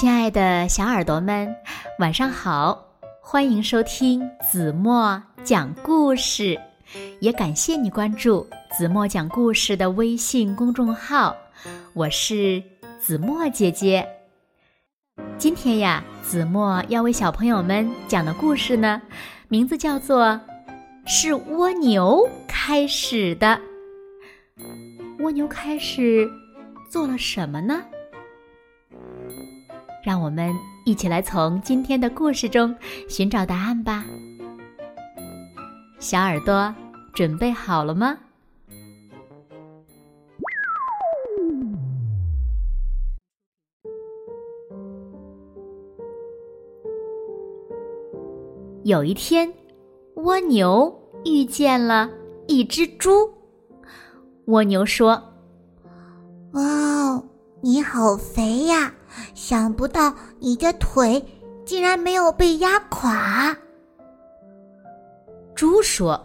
亲爱的小耳朵们，晚上好！欢迎收听子墨讲故事，也感谢你关注子墨讲故事的微信公众号。我是子墨姐姐。今天呀，子墨要为小朋友们讲的故事呢，名字叫做《是蜗牛开始的》。蜗牛开始做了什么呢？让我们一起来从今天的故事中寻找答案吧。小耳朵准备好了吗？有一天，蜗牛遇见了一只猪。蜗牛说：“哇哦，你好肥呀！”想不到你的腿竟然没有被压垮。猪说：“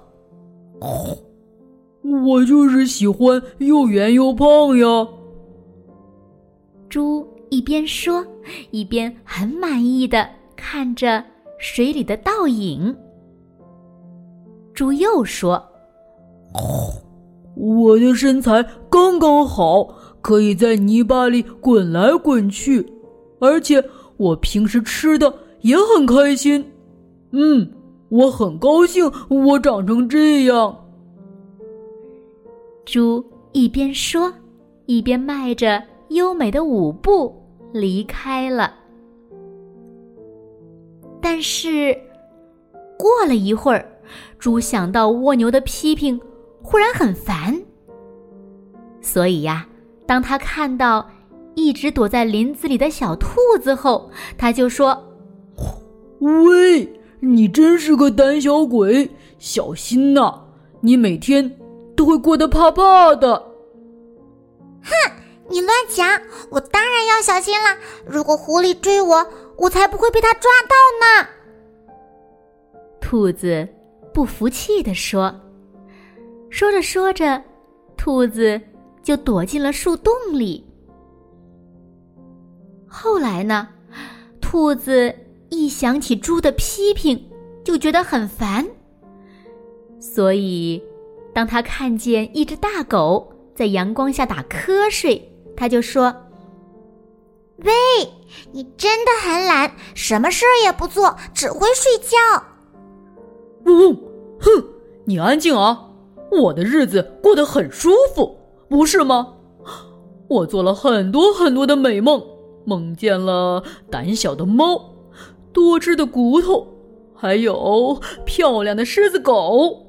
我就是喜欢又圆又胖呀。”猪一边说，一边很满意的看着水里的倒影。猪又说：“我的身材刚刚好。”可以在泥巴里滚来滚去，而且我平时吃的也很开心。嗯，我很高兴我长成这样。猪一边说，一边迈着优美的舞步离开了。但是过了一会儿，猪想到蜗牛的批评，忽然很烦，所以呀。当他看到一直躲在林子里的小兔子后，他就说：“喂，你真是个胆小鬼，小心呐！你每天都会过得怕怕的。”哼，你乱讲！我当然要小心了。如果狐狸追我，我才不会被它抓到呢。兔子不服气地说。说着说着，兔子。就躲进了树洞里。后来呢，兔子一想起猪的批评，就觉得很烦。所以，当他看见一只大狗在阳光下打瞌睡，他就说：“喂，你真的很懒，什么事儿也不做，只会睡觉。”嗡嗡，哼，你安静啊！我的日子过得很舒服。不是吗？我做了很多很多的美梦，梦见了胆小的猫，多汁的骨头，还有漂亮的狮子狗。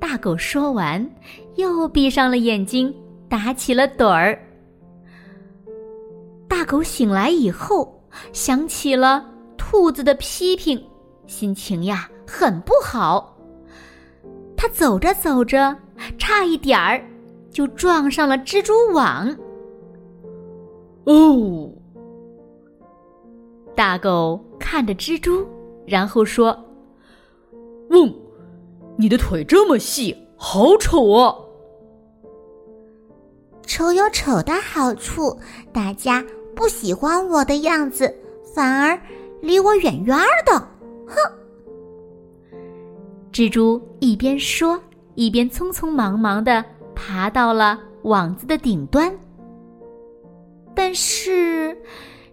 大狗说完，又闭上了眼睛，打起了盹儿。大狗醒来以后，想起了兔子的批评，心情呀很不好。他走着走着。差一点儿就撞上了蜘蛛网。哦，大狗看着蜘蛛，然后说：“嗡，你的腿这么细，好丑啊！”丑有丑的好处，大家不喜欢我的样子，反而离我远远的。哼！蜘蛛一边说。一边匆匆忙忙的爬到了网子的顶端，但是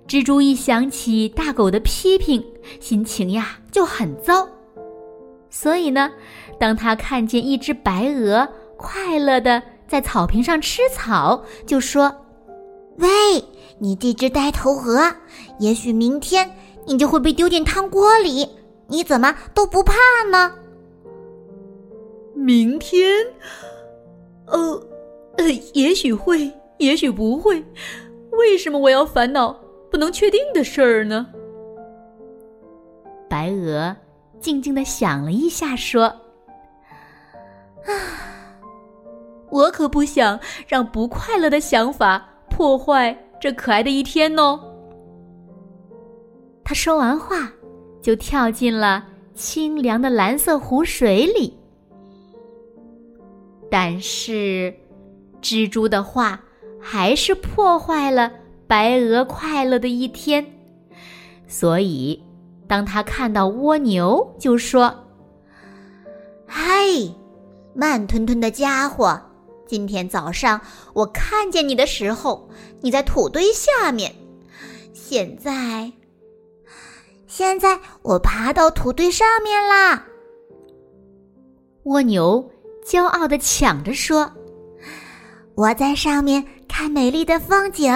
蜘蛛一想起大狗的批评，心情呀就很糟。所以呢，当他看见一只白鹅快乐的在草坪上吃草，就说：“喂，你这只呆头鹅，也许明天你就会被丢进汤锅里，你怎么都不怕呢？”明天，呃，呃，也许会，也许不会。为什么我要烦恼不能确定的事儿呢？白鹅静静的想了一下，说：“啊，我可不想让不快乐的想法破坏这可爱的一天哦。”他说完话，就跳进了清凉的蓝色湖水里。但是，蜘蛛的话还是破坏了白鹅快乐的一天。所以，当他看到蜗牛，就说：“嗨，慢吞吞的家伙！今天早上我看见你的时候，你在土堆下面。现在，现在我爬到土堆上面啦！”蜗牛骄傲的抢着说：“我在上面看美丽的风景。”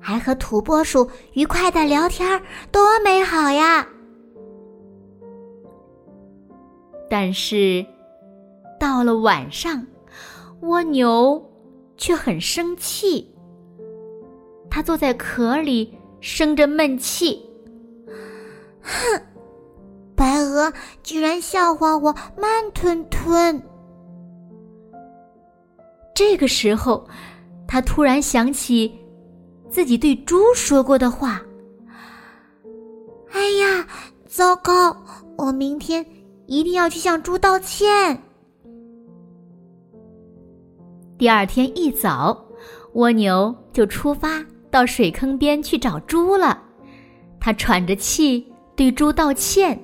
还和土拨鼠愉快的聊天，多美好呀！但是到了晚上，蜗牛却很生气。它坐在壳里生着闷气。哼，白鹅居然笑话我慢吞吞。这个时候，他突然想起。自己对猪说过的话。哎呀，糟糕！我明天一定要去向猪道歉。第二天一早，蜗牛就出发到水坑边去找猪了。他喘着气对猪道歉：“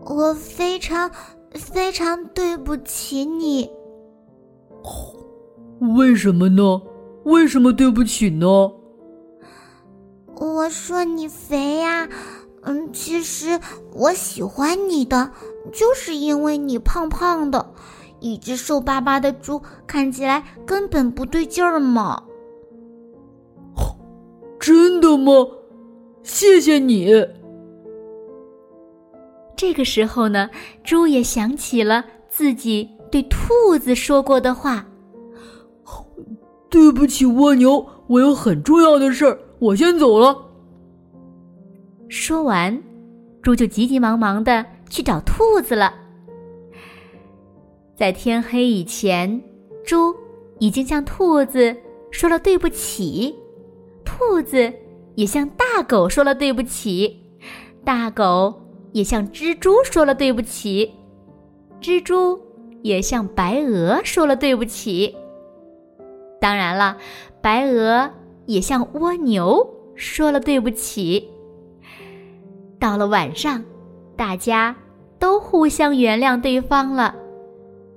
我非常非常对不起你。”为什么呢？为什么对不起呢？我说你肥呀，嗯，其实我喜欢你的，就是因为你胖胖的，一只瘦巴巴的猪看起来根本不对劲儿嘛。真的吗？谢谢你。这个时候呢，猪也想起了自己对兔子说过的话。对不起，蜗牛，我有很重要的事儿，我先走了。说完，猪就急急忙忙的去找兔子了。在天黑以前，猪已经向兔子说了对不起，兔子也向大狗说了对不起，大狗也向蜘蛛说了对不起，蜘蛛也向白鹅说了对不起。当然了，白鹅也向蜗牛说了对不起。到了晚上，大家都互相原谅对方了，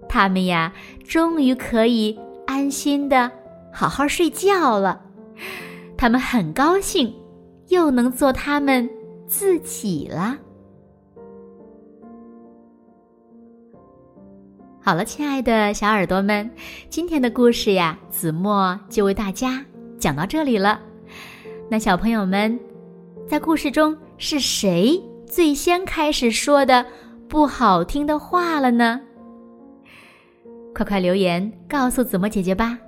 他们呀，终于可以安心的好好睡觉了。他们很高兴，又能做他们自己了。好了，亲爱的小耳朵们，今天的故事呀，子墨就为大家讲到这里了。那小朋友们，在故事中是谁最先开始说的不好听的话了呢？快快留言告诉子墨姐姐吧。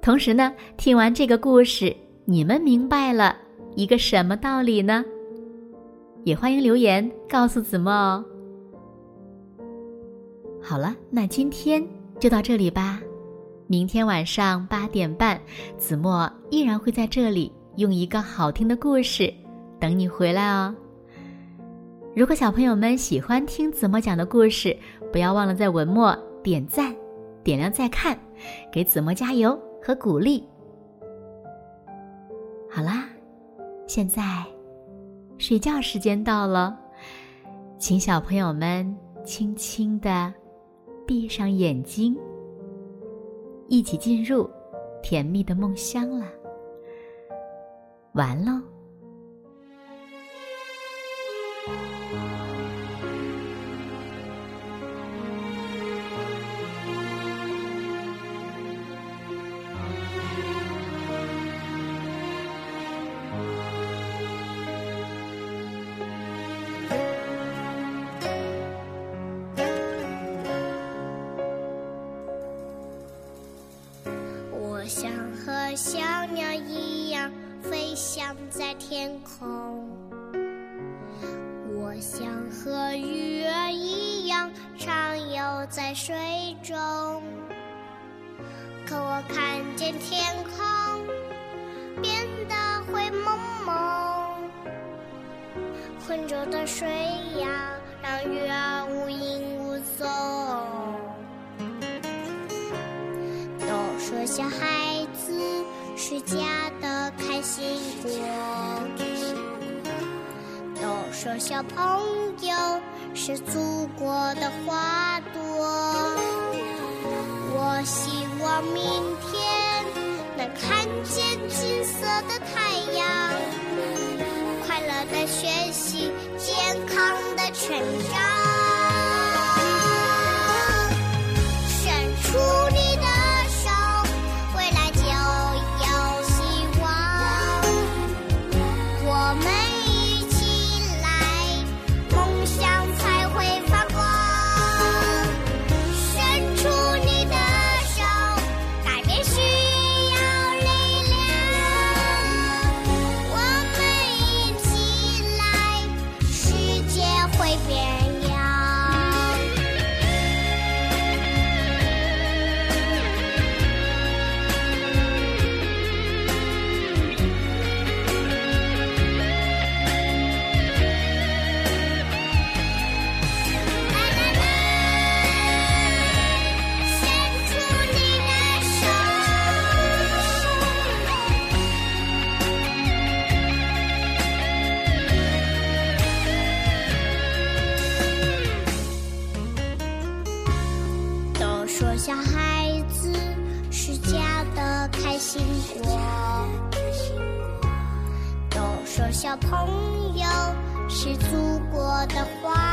同时呢，听完这个故事，你们明白了一个什么道理呢？也欢迎留言告诉子墨哦。好了，那今天就到这里吧。明天晚上八点半，子墨依然会在这里用一个好听的故事等你回来哦。如果小朋友们喜欢听子墨讲的故事，不要忘了在文末点赞、点亮再看，给子墨加油和鼓励。好啦，现在睡觉时间到了，请小朋友们轻轻的。闭上眼睛，一起进入甜蜜的梦乡了。完喽。天空，我想和鱼儿一样畅游在水中。可我看见天空变得灰蒙蒙，浑浊的水呀，让鱼儿无影无踪。都说小孩。是家的开心果。都说小朋友是祖国的花朵。我希望明天能看见金色的太阳，快乐的学习，健康的成长。朋友是祖国的花